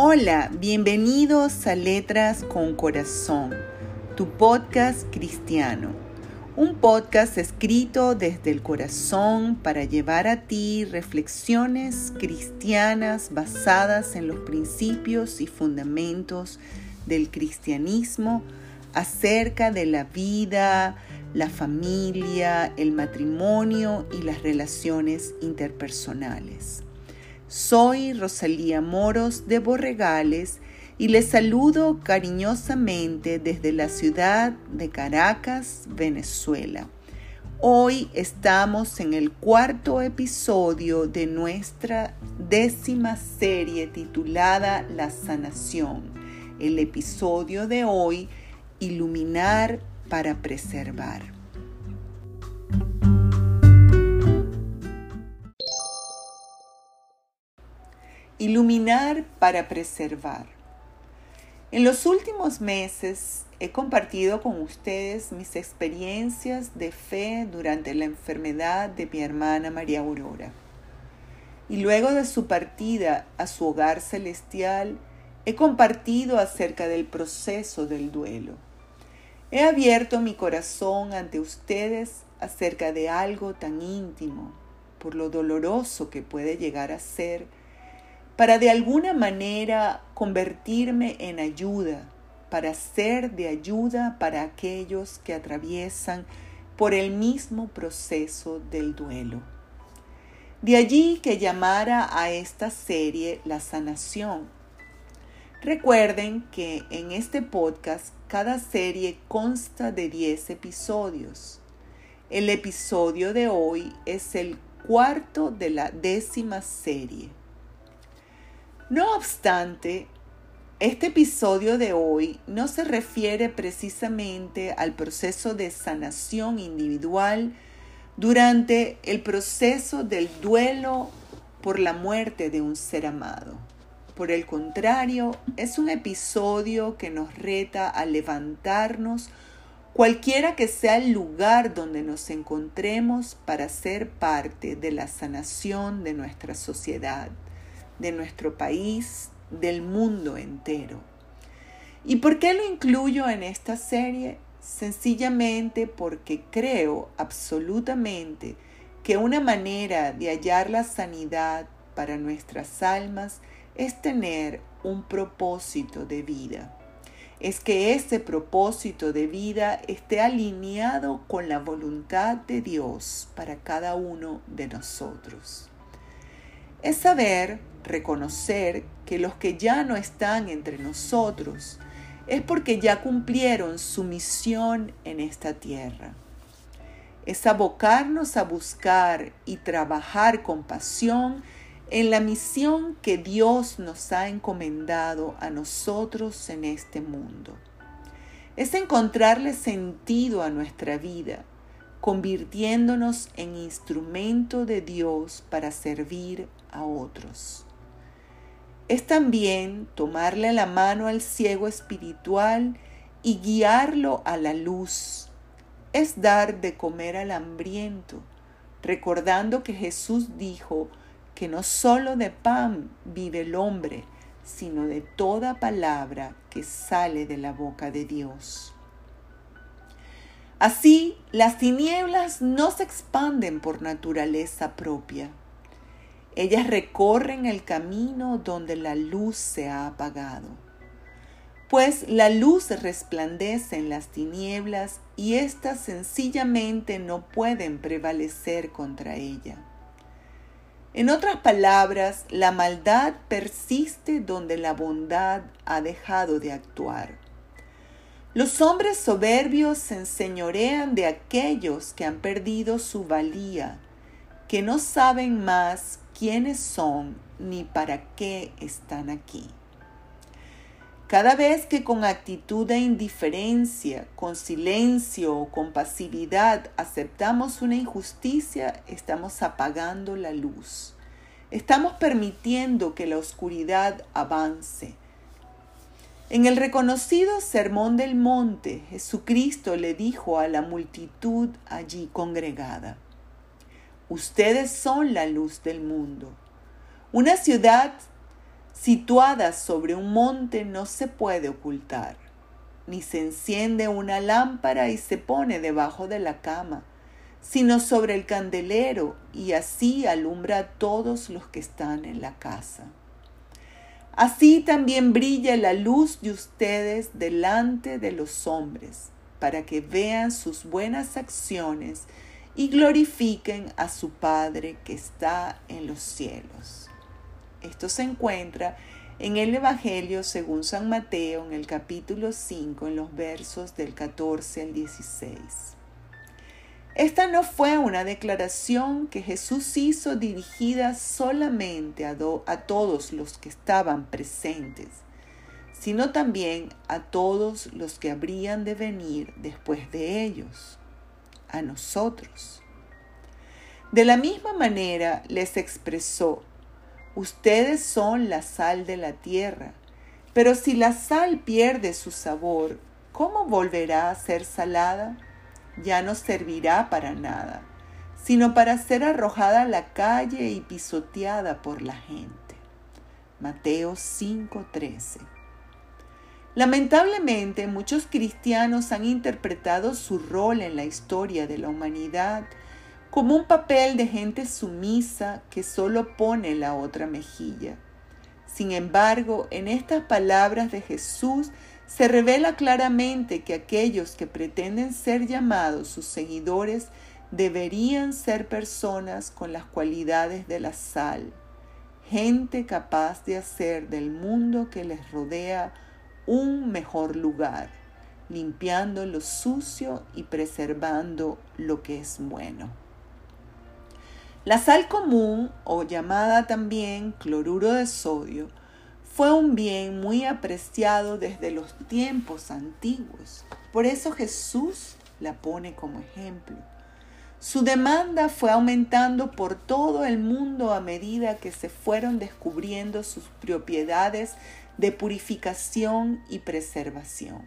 Hola, bienvenidos a Letras con Corazón, tu podcast cristiano. Un podcast escrito desde el corazón para llevar a ti reflexiones cristianas basadas en los principios y fundamentos del cristianismo acerca de la vida, la familia, el matrimonio y las relaciones interpersonales. Soy Rosalía Moros de Borregales y les saludo cariñosamente desde la ciudad de Caracas, Venezuela. Hoy estamos en el cuarto episodio de nuestra décima serie titulada La sanación. El episodio de hoy, Iluminar para preservar. Iluminar para preservar. En los últimos meses he compartido con ustedes mis experiencias de fe durante la enfermedad de mi hermana María Aurora. Y luego de su partida a su hogar celestial, he compartido acerca del proceso del duelo. He abierto mi corazón ante ustedes acerca de algo tan íntimo, por lo doloroso que puede llegar a ser para de alguna manera convertirme en ayuda, para ser de ayuda para aquellos que atraviesan por el mismo proceso del duelo. De allí que llamara a esta serie La sanación. Recuerden que en este podcast cada serie consta de 10 episodios. El episodio de hoy es el cuarto de la décima serie. No obstante, este episodio de hoy no se refiere precisamente al proceso de sanación individual durante el proceso del duelo por la muerte de un ser amado. Por el contrario, es un episodio que nos reta a levantarnos cualquiera que sea el lugar donde nos encontremos para ser parte de la sanación de nuestra sociedad de nuestro país, del mundo entero. ¿Y por qué lo incluyo en esta serie? Sencillamente porque creo absolutamente que una manera de hallar la sanidad para nuestras almas es tener un propósito de vida. Es que ese propósito de vida esté alineado con la voluntad de Dios para cada uno de nosotros. Es saber reconocer que los que ya no están entre nosotros es porque ya cumplieron su misión en esta tierra. Es abocarnos a buscar y trabajar con pasión en la misión que Dios nos ha encomendado a nosotros en este mundo. Es encontrarle sentido a nuestra vida, convirtiéndonos en instrumento de Dios para servir a otros es también tomarle la mano al ciego espiritual y guiarlo a la luz. Es dar de comer al hambriento, recordando que Jesús dijo que no solo de pan vive el hombre, sino de toda palabra que sale de la boca de Dios. Así, las tinieblas no se expanden por naturaleza propia ellas recorren el camino donde la luz se ha apagado. Pues la luz resplandece en las tinieblas y éstas sencillamente no pueden prevalecer contra ella. En otras palabras, la maldad persiste donde la bondad ha dejado de actuar. Los hombres soberbios se enseñorean de aquellos que han perdido su valía, que no saben más quiénes son ni para qué están aquí. Cada vez que con actitud de indiferencia, con silencio o con pasividad aceptamos una injusticia, estamos apagando la luz. Estamos permitiendo que la oscuridad avance. En el reconocido Sermón del Monte, Jesucristo le dijo a la multitud allí congregada, Ustedes son la luz del mundo. Una ciudad situada sobre un monte, no se puede ocultar, ni se enciende una lámpara y se pone debajo de la cama, sino sobre el candelero, y así alumbra a todos los que están en la casa. Así también brilla la luz de ustedes delante de los hombres, para que vean sus buenas acciones y glorifiquen a su Padre que está en los cielos. Esto se encuentra en el Evangelio según San Mateo en el capítulo 5 en los versos del 14 al 16. Esta no fue una declaración que Jesús hizo dirigida solamente a, a todos los que estaban presentes, sino también a todos los que habrían de venir después de ellos, a nosotros. De la misma manera les expresó Ustedes son la sal de la tierra, pero si la sal pierde su sabor, ¿cómo volverá a ser salada? Ya no servirá para nada, sino para ser arrojada a la calle y pisoteada por la gente. Mateo 5:13 Lamentablemente, muchos cristianos han interpretado su rol en la historia de la humanidad como un papel de gente sumisa que solo pone la otra mejilla. Sin embargo, en estas palabras de Jesús se revela claramente que aquellos que pretenden ser llamados sus seguidores deberían ser personas con las cualidades de la sal, gente capaz de hacer del mundo que les rodea un mejor lugar, limpiando lo sucio y preservando lo que es bueno. La sal común, o llamada también cloruro de sodio, fue un bien muy apreciado desde los tiempos antiguos. Por eso Jesús la pone como ejemplo. Su demanda fue aumentando por todo el mundo a medida que se fueron descubriendo sus propiedades de purificación y preservación.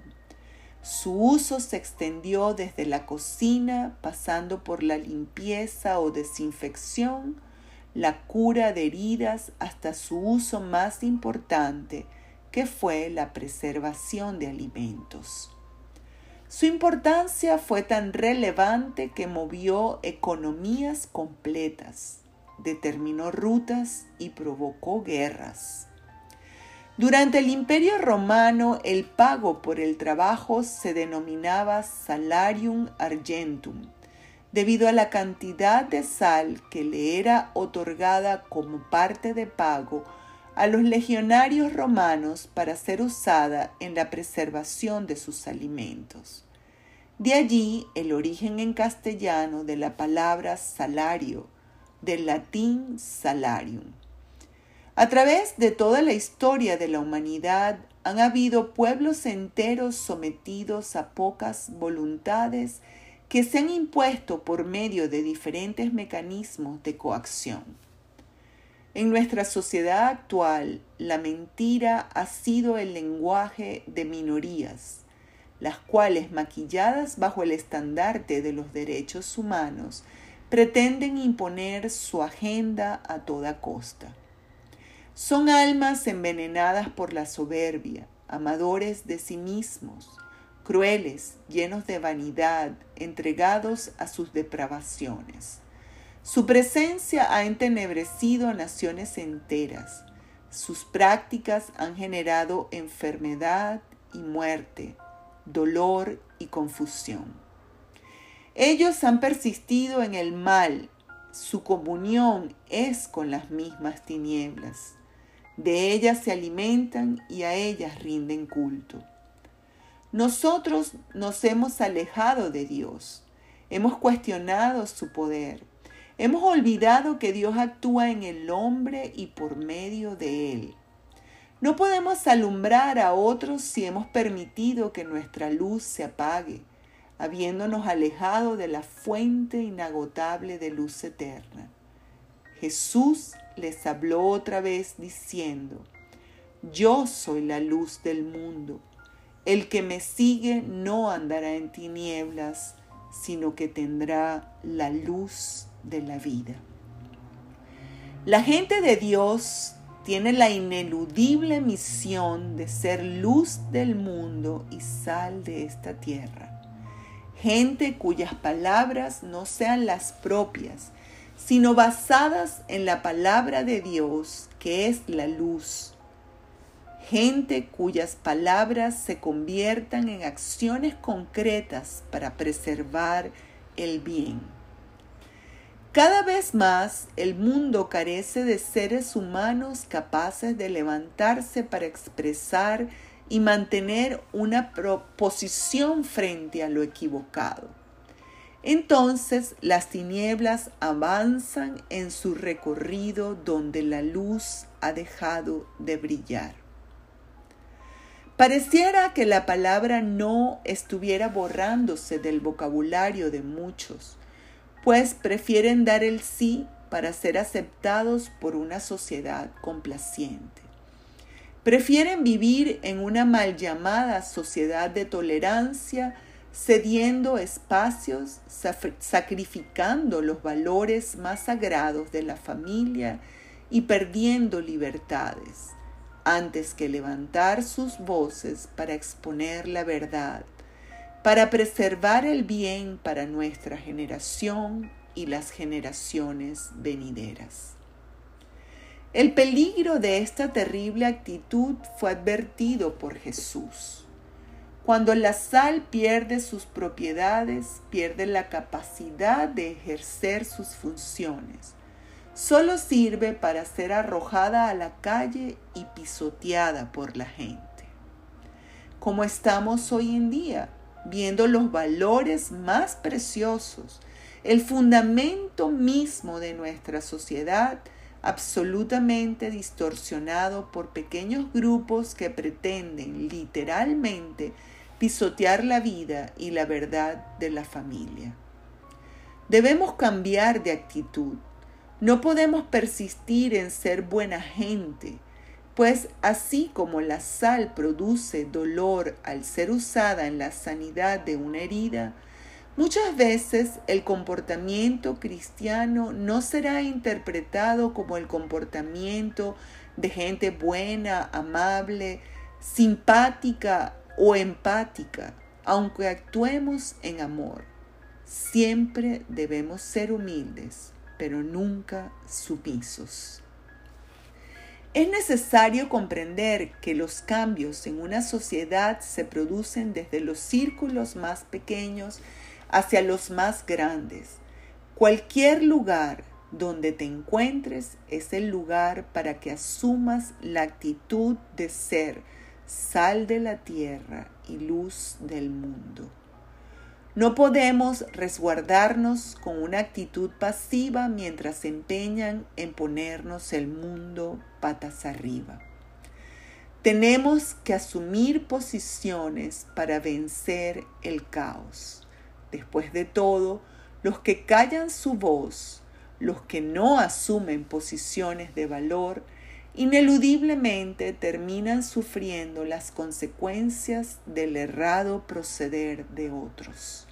Su uso se extendió desde la cocina, pasando por la limpieza o desinfección, la cura de heridas, hasta su uso más importante, que fue la preservación de alimentos. Su importancia fue tan relevante que movió economías completas, determinó rutas y provocó guerras. Durante el Imperio Romano el pago por el trabajo se denominaba salarium argentum, debido a la cantidad de sal que le era otorgada como parte de pago a los legionarios romanos para ser usada en la preservación de sus alimentos. De allí el origen en castellano de la palabra salario, del latín salarium. A través de toda la historia de la humanidad han habido pueblos enteros sometidos a pocas voluntades que se han impuesto por medio de diferentes mecanismos de coacción. En nuestra sociedad actual, la mentira ha sido el lenguaje de minorías, las cuales, maquilladas bajo el estandarte de los derechos humanos, pretenden imponer su agenda a toda costa. Son almas envenenadas por la soberbia, amadores de sí mismos, crueles, llenos de vanidad, entregados a sus depravaciones. Su presencia ha entenebrecido a naciones enteras. Sus prácticas han generado enfermedad y muerte, dolor y confusión. Ellos han persistido en el mal. Su comunión es con las mismas tinieblas. De ellas se alimentan y a ellas rinden culto. Nosotros nos hemos alejado de Dios, hemos cuestionado su poder, hemos olvidado que Dios actúa en el hombre y por medio de él. No podemos alumbrar a otros si hemos permitido que nuestra luz se apague, habiéndonos alejado de la fuente inagotable de luz eterna. Jesús les habló otra vez diciendo, Yo soy la luz del mundo. El que me sigue no andará en tinieblas, sino que tendrá la luz de la vida. La gente de Dios tiene la ineludible misión de ser luz del mundo y sal de esta tierra. Gente cuyas palabras no sean las propias, sino basadas en la palabra de Dios, que es la luz. Gente cuyas palabras se conviertan en acciones concretas para preservar el bien. Cada vez más el mundo carece de seres humanos capaces de levantarse para expresar y mantener una proposición frente a lo equivocado. Entonces las tinieblas avanzan en su recorrido donde la luz ha dejado de brillar. Pareciera que la palabra no estuviera borrándose del vocabulario de muchos pues prefieren dar el sí para ser aceptados por una sociedad complaciente. Prefieren vivir en una mal llamada sociedad de tolerancia, cediendo espacios, sacrificando los valores más sagrados de la familia y perdiendo libertades, antes que levantar sus voces para exponer la verdad para preservar el bien para nuestra generación y las generaciones venideras. El peligro de esta terrible actitud fue advertido por Jesús. Cuando la sal pierde sus propiedades, pierde la capacidad de ejercer sus funciones. Solo sirve para ser arrojada a la calle y pisoteada por la gente. Como estamos hoy en día, viendo los valores más preciosos, el fundamento mismo de nuestra sociedad, absolutamente distorsionado por pequeños grupos que pretenden literalmente pisotear la vida y la verdad de la familia. Debemos cambiar de actitud. No podemos persistir en ser buena gente, pues así como la sal produce dolor al ser usada en la sanidad de una herida, muchas veces el comportamiento cristiano no será interpretado como el comportamiento de gente buena, amable, simpática o empática, aunque actuemos en amor. Siempre debemos ser humildes, pero nunca sumisos. Es necesario comprender que los cambios en una sociedad se producen desde los círculos más pequeños hacia los más grandes. Cualquier lugar donde te encuentres es el lugar para que asumas la actitud de ser sal de la tierra y luz del mundo. No podemos resguardarnos con una actitud pasiva mientras se empeñan en ponernos el mundo patas arriba. Tenemos que asumir posiciones para vencer el caos. Después de todo, los que callan su voz, los que no asumen posiciones de valor, ineludiblemente terminan sufriendo las consecuencias del errado proceder de otros.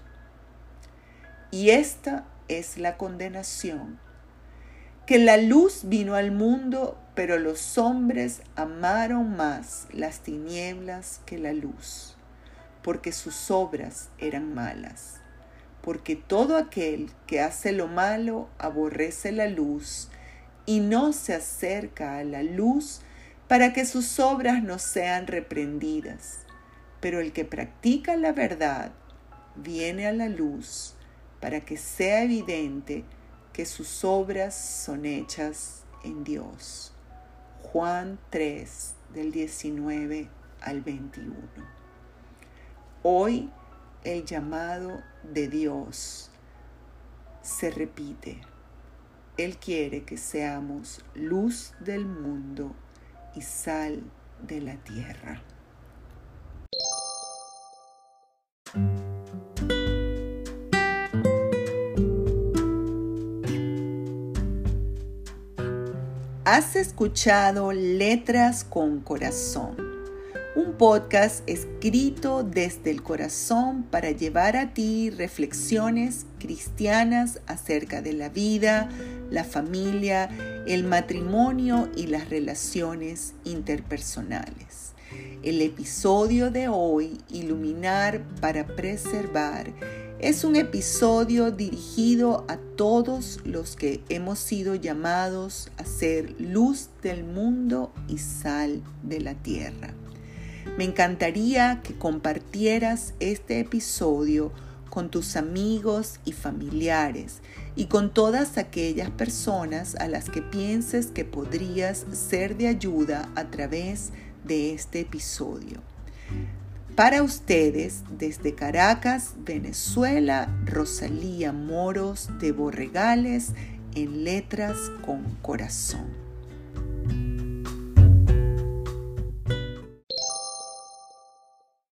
Y esta es la condenación, que la luz vino al mundo, pero los hombres amaron más las tinieblas que la luz, porque sus obras eran malas. Porque todo aquel que hace lo malo aborrece la luz, y no se acerca a la luz para que sus obras no sean reprendidas. Pero el que practica la verdad viene a la luz para que sea evidente que sus obras son hechas en Dios. Juan 3 del 19 al 21. Hoy el llamado de Dios se repite. Él quiere que seamos luz del mundo y sal de la tierra. Has escuchado Letras con Corazón podcast escrito desde el corazón para llevar a ti reflexiones cristianas acerca de la vida, la familia, el matrimonio y las relaciones interpersonales. El episodio de hoy, Iluminar para Preservar, es un episodio dirigido a todos los que hemos sido llamados a ser luz del mundo y sal de la tierra. Me encantaría que compartieras este episodio con tus amigos y familiares y con todas aquellas personas a las que pienses que podrías ser de ayuda a través de este episodio. Para ustedes, desde Caracas, Venezuela, Rosalía Moros de Borregales en Letras con Corazón.